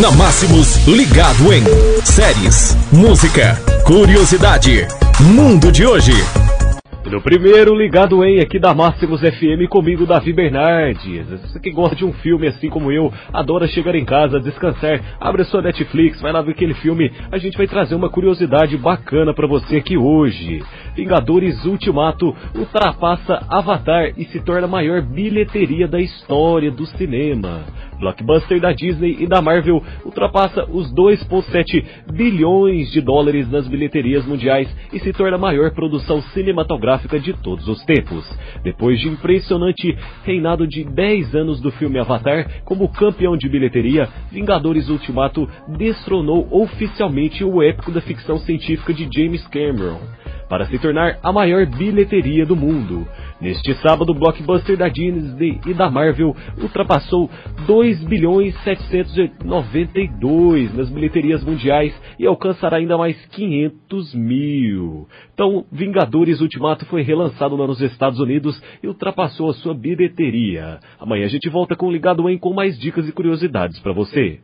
Na Máximos, ligado em séries, música, curiosidade, mundo de hoje. No primeiro, ligado em aqui da Máximos FM comigo, Davi Bernardes. Você que gosta de um filme assim como eu, adora chegar em casa, descansar, abre a sua Netflix, vai lá ver aquele filme. A gente vai trazer uma curiosidade bacana para você aqui hoje. Vingadores Ultimato ultrapassa Avatar e se torna a maior bilheteria da história do cinema. Blockbuster da Disney e da Marvel ultrapassa os 2,7 bilhões de dólares nas bilheterias mundiais e se torna a maior produção cinematográfica de todos os tempos. Depois de impressionante reinado de 10 anos do filme Avatar como campeão de bilheteria, Vingadores Ultimato destronou oficialmente o épico da ficção científica de James Cameron para se tornar a maior bilheteria do mundo. Neste sábado, o blockbuster da Disney e da Marvel ultrapassou 2 bilhões 792 nas bilheterias mundiais e alcançará ainda mais 500 mil. Então, Vingadores Ultimato foi relançado lá nos Estados Unidos e ultrapassou a sua bilheteria. Amanhã a gente volta com o Ligado em com mais dicas e curiosidades para você.